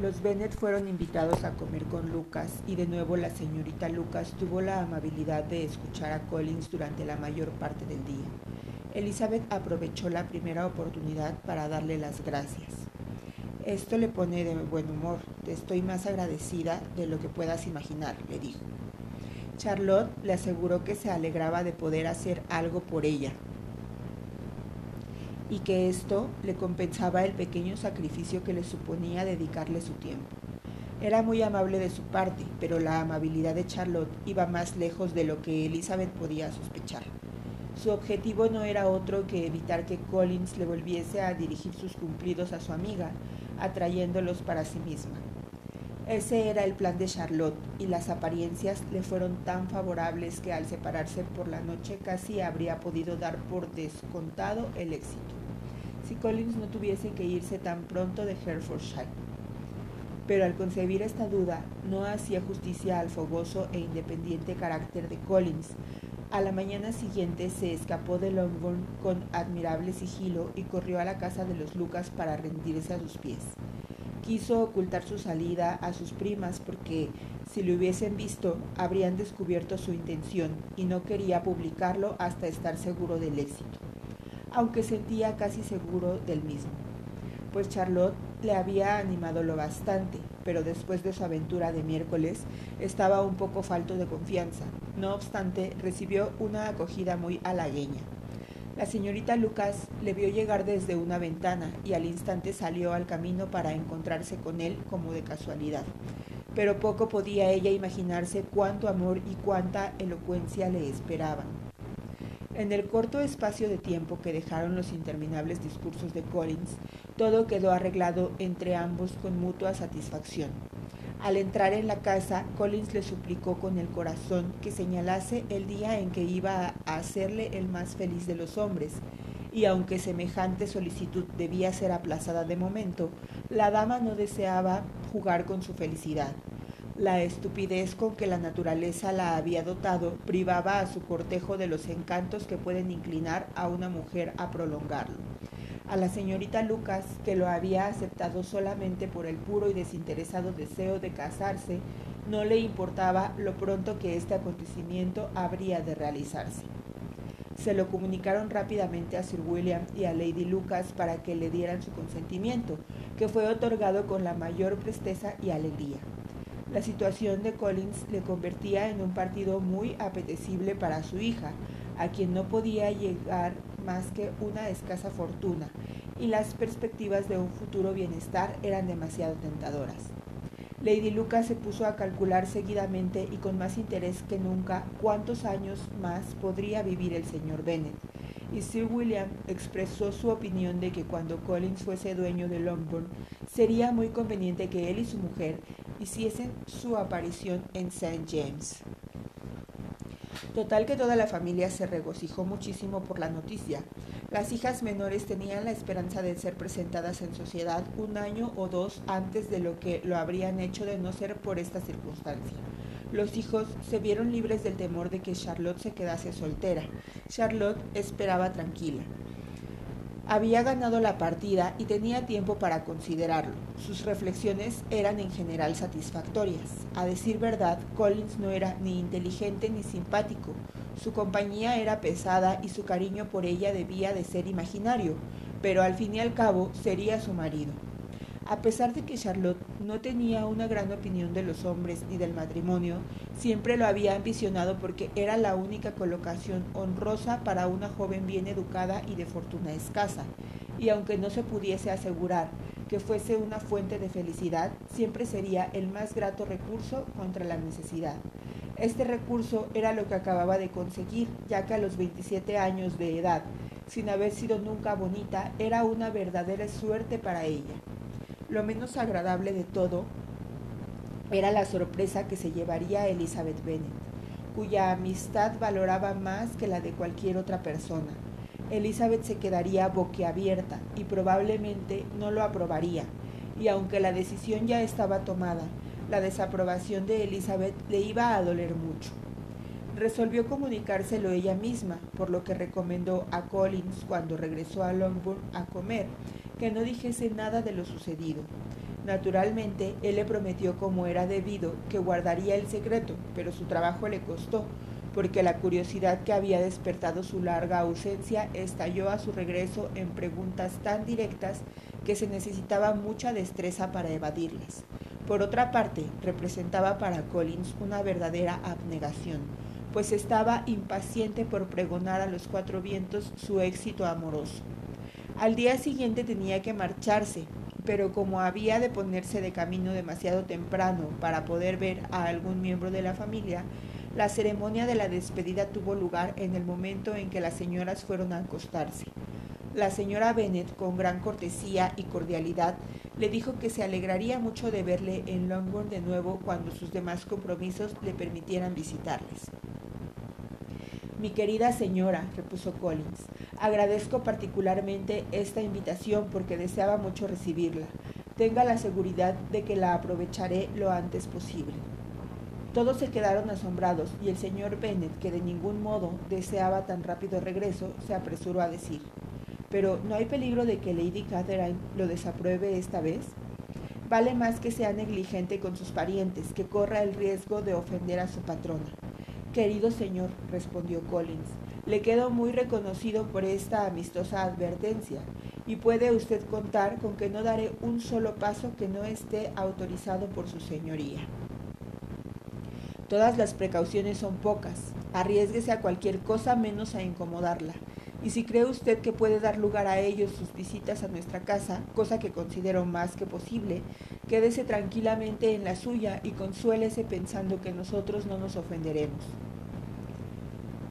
Los Bennet fueron invitados a comer con Lucas y de nuevo la señorita Lucas tuvo la amabilidad de escuchar a Collins durante la mayor parte del día. Elizabeth aprovechó la primera oportunidad para darle las gracias. Esto le pone de buen humor. Te estoy más agradecida de lo que puedas imaginar, le dijo. Charlotte le aseguró que se alegraba de poder hacer algo por ella y que esto le compensaba el pequeño sacrificio que le suponía dedicarle su tiempo. Era muy amable de su parte, pero la amabilidad de Charlotte iba más lejos de lo que Elizabeth podía sospechar. Su objetivo no era otro que evitar que Collins le volviese a dirigir sus cumplidos a su amiga, atrayéndolos para sí misma. Ese era el plan de Charlotte, y las apariencias le fueron tan favorables que al separarse por la noche casi habría podido dar por descontado el éxito, si Collins no tuviese que irse tan pronto de Herefordshire. Pero al concebir esta duda, no hacía justicia al fogoso e independiente carácter de Collins. A la mañana siguiente se escapó de Longbourn con admirable sigilo y corrió a la casa de los Lucas para rendirse a sus pies quiso ocultar su salida a sus primas porque si lo hubiesen visto habrían descubierto su intención y no quería publicarlo hasta estar seguro del éxito, aunque sentía casi seguro del mismo, pues Charlotte le había animado lo bastante, pero después de su aventura de miércoles estaba un poco falto de confianza. No obstante, recibió una acogida muy halagueña. La señorita Lucas le vio llegar desde una ventana y al instante salió al camino para encontrarse con él como de casualidad. Pero poco podía ella imaginarse cuánto amor y cuánta elocuencia le esperaban. En el corto espacio de tiempo que dejaron los interminables discursos de Collins, todo quedó arreglado entre ambos con mutua satisfacción. Al entrar en la casa, Collins le suplicó con el corazón que señalase el día en que iba a hacerle el más feliz de los hombres, y aunque semejante solicitud debía ser aplazada de momento, la dama no deseaba jugar con su felicidad. La estupidez con que la naturaleza la había dotado privaba a su cortejo de los encantos que pueden inclinar a una mujer a prolongarlo a la señorita Lucas, que lo había aceptado solamente por el puro y desinteresado deseo de casarse, no le importaba lo pronto que este acontecimiento habría de realizarse. Se lo comunicaron rápidamente a Sir William y a Lady Lucas para que le dieran su consentimiento, que fue otorgado con la mayor presteza y alegría. La situación de Collins le convertía en un partido muy apetecible para su hija, a quien no podía llegar más que una escasa fortuna, y las perspectivas de un futuro bienestar eran demasiado tentadoras. Lady Lucas se puso a calcular seguidamente y con más interés que nunca cuántos años más podría vivir el señor Bennet, y Sir William expresó su opinión de que cuando Collins fuese dueño de Longbourn sería muy conveniente que él y su mujer hiciesen su aparición en St. James. Total que toda la familia se regocijó muchísimo por la noticia. Las hijas menores tenían la esperanza de ser presentadas en sociedad un año o dos antes de lo que lo habrían hecho de no ser por esta circunstancia. Los hijos se vieron libres del temor de que Charlotte se quedase soltera. Charlotte esperaba tranquila. Había ganado la partida y tenía tiempo para considerarlo. Sus reflexiones eran en general satisfactorias. A decir verdad, Collins no era ni inteligente ni simpático. Su compañía era pesada y su cariño por ella debía de ser imaginario, pero al fin y al cabo sería su marido. A pesar de que Charlotte no tenía una gran opinión de los hombres ni del matrimonio, siempre lo había ambicionado porque era la única colocación honrosa para una joven bien educada y de fortuna escasa, y aunque no se pudiese asegurar que fuese una fuente de felicidad, siempre sería el más grato recurso contra la necesidad. Este recurso era lo que acababa de conseguir, ya que a los 27 años de edad, sin haber sido nunca bonita, era una verdadera suerte para ella. Lo menos agradable de todo era la sorpresa que se llevaría Elizabeth Bennet, cuya amistad valoraba más que la de cualquier otra persona. Elizabeth se quedaría boquiabierta y probablemente no lo aprobaría, y aunque la decisión ya estaba tomada, la desaprobación de Elizabeth le iba a doler mucho. Resolvió comunicárselo ella misma, por lo que recomendó a Collins cuando regresó a Longbourn a comer que no dijese nada de lo sucedido. Naturalmente, él le prometió como era debido que guardaría el secreto, pero su trabajo le costó, porque la curiosidad que había despertado su larga ausencia estalló a su regreso en preguntas tan directas que se necesitaba mucha destreza para evadirlas. Por otra parte, representaba para Collins una verdadera abnegación, pues estaba impaciente por pregonar a los cuatro vientos su éxito amoroso. Al día siguiente tenía que marcharse, pero como había de ponerse de camino demasiado temprano para poder ver a algún miembro de la familia, la ceremonia de la despedida tuvo lugar en el momento en que las señoras fueron a acostarse. La señora Bennet, con gran cortesía y cordialidad, le dijo que se alegraría mucho de verle en Longbourn de nuevo cuando sus demás compromisos le permitieran visitarles. Mi querida señora, repuso Collins, agradezco particularmente esta invitación porque deseaba mucho recibirla. Tenga la seguridad de que la aprovecharé lo antes posible. Todos se quedaron asombrados y el señor Bennet, que de ningún modo deseaba tan rápido regreso, se apresuró a decir, pero ¿no hay peligro de que Lady Catherine lo desapruebe esta vez? Vale más que sea negligente con sus parientes, que corra el riesgo de ofender a su patrona. Querido señor, respondió Collins, le quedo muy reconocido por esta amistosa advertencia, y puede usted contar con que no daré un solo paso que no esté autorizado por su señoría. Todas las precauciones son pocas. Arriesguese a cualquier cosa menos a incomodarla. Y si cree usted que puede dar lugar a ellos sus visitas a nuestra casa, cosa que considero más que posible, quédese tranquilamente en la suya y consuélese pensando que nosotros no nos ofenderemos.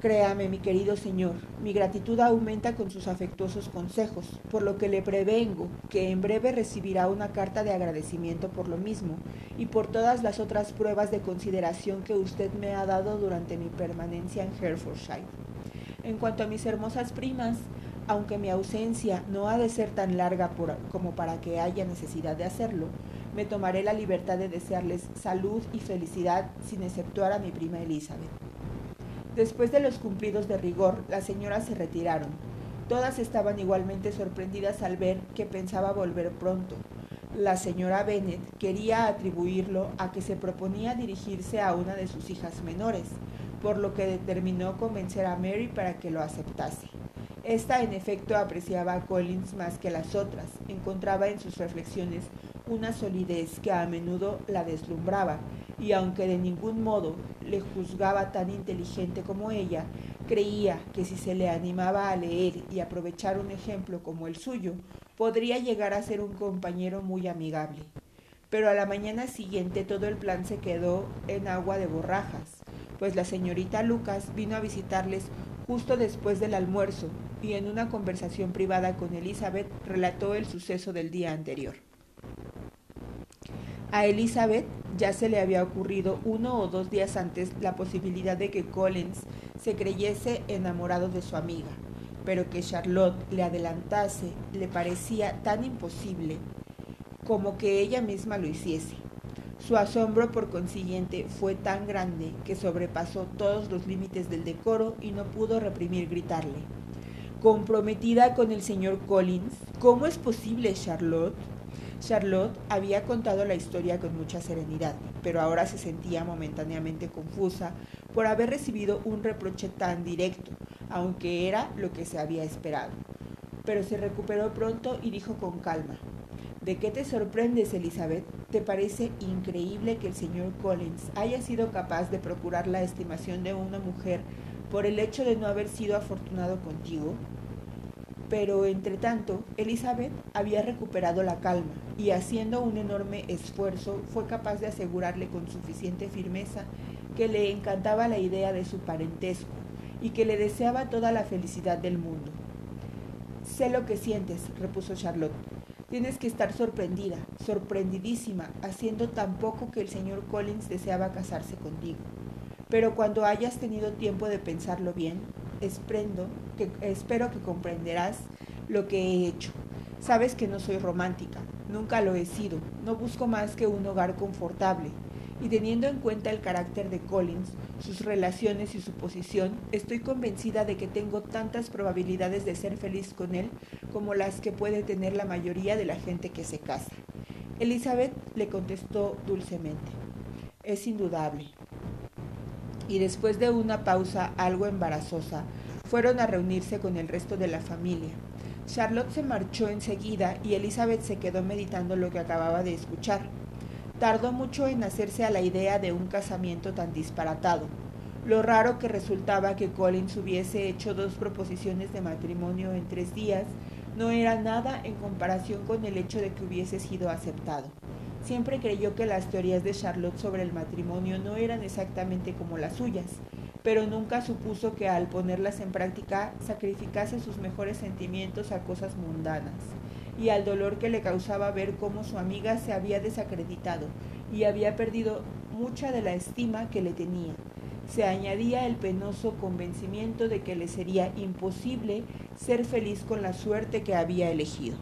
Créame, mi querido señor, mi gratitud aumenta con sus afectuosos consejos, por lo que le prevengo que en breve recibirá una carta de agradecimiento por lo mismo y por todas las otras pruebas de consideración que usted me ha dado durante mi permanencia en Herefordshire. En cuanto a mis hermosas primas, aunque mi ausencia no ha de ser tan larga como para que haya necesidad de hacerlo, me tomaré la libertad de desearles salud y felicidad sin exceptuar a mi prima Elizabeth. Después de los cumplidos de rigor, las señoras se retiraron. Todas estaban igualmente sorprendidas al ver que pensaba volver pronto. La señora Bennet quería atribuirlo a que se proponía dirigirse a una de sus hijas menores, por lo que determinó convencer a Mary para que lo aceptase. Esta en efecto apreciaba a Collins más que las otras, encontraba en sus reflexiones una solidez que a menudo la deslumbraba y aunque de ningún modo le juzgaba tan inteligente como ella, creía que si se le animaba a leer y aprovechar un ejemplo como el suyo, podría llegar a ser un compañero muy amigable. Pero a la mañana siguiente todo el plan se quedó en agua de borrajas, pues la señorita Lucas vino a visitarles justo después del almuerzo y en una conversación privada con Elizabeth relató el suceso del día anterior. A Elizabeth ya se le había ocurrido uno o dos días antes la posibilidad de que Collins se creyese enamorado de su amiga, pero que Charlotte le adelantase le parecía tan imposible como que ella misma lo hiciese. Su asombro, por consiguiente, fue tan grande que sobrepasó todos los límites del decoro y no pudo reprimir gritarle. Comprometida con el señor Collins, ¿cómo es posible, Charlotte? Charlotte había contado la historia con mucha serenidad, pero ahora se sentía momentáneamente confusa por haber recibido un reproche tan directo, aunque era lo que se había esperado. Pero se recuperó pronto y dijo con calma, ¿De qué te sorprendes, Elizabeth? ¿Te parece increíble que el señor Collins haya sido capaz de procurar la estimación de una mujer por el hecho de no haber sido afortunado contigo? Pero, entre tanto, Elizabeth había recuperado la calma y, haciendo un enorme esfuerzo, fue capaz de asegurarle con suficiente firmeza que le encantaba la idea de su parentesco y que le deseaba toda la felicidad del mundo. Sé lo que sientes, repuso Charlotte. Tienes que estar sorprendida, sorprendidísima, haciendo tan poco que el señor Collins deseaba casarse contigo. Pero cuando hayas tenido tiempo de pensarlo bien, que, espero que comprenderás lo que he hecho. Sabes que no soy romántica, nunca lo he sido, no busco más que un hogar confortable. Y teniendo en cuenta el carácter de Collins, sus relaciones y su posición, estoy convencida de que tengo tantas probabilidades de ser feliz con él como las que puede tener la mayoría de la gente que se casa. Elizabeth le contestó dulcemente, es indudable. Y después de una pausa algo embarazosa, fueron a reunirse con el resto de la familia. Charlotte se marchó enseguida y Elizabeth se quedó meditando lo que acababa de escuchar. Tardó mucho en hacerse a la idea de un casamiento tan disparatado. Lo raro que resultaba que Collins hubiese hecho dos proposiciones de matrimonio en tres días no era nada en comparación con el hecho de que hubiese sido aceptado. Siempre creyó que las teorías de Charlotte sobre el matrimonio no eran exactamente como las suyas, pero nunca supuso que al ponerlas en práctica sacrificase sus mejores sentimientos a cosas mundanas y al dolor que le causaba ver cómo su amiga se había desacreditado y había perdido mucha de la estima que le tenía. Se añadía el penoso convencimiento de que le sería imposible ser feliz con la suerte que había elegido.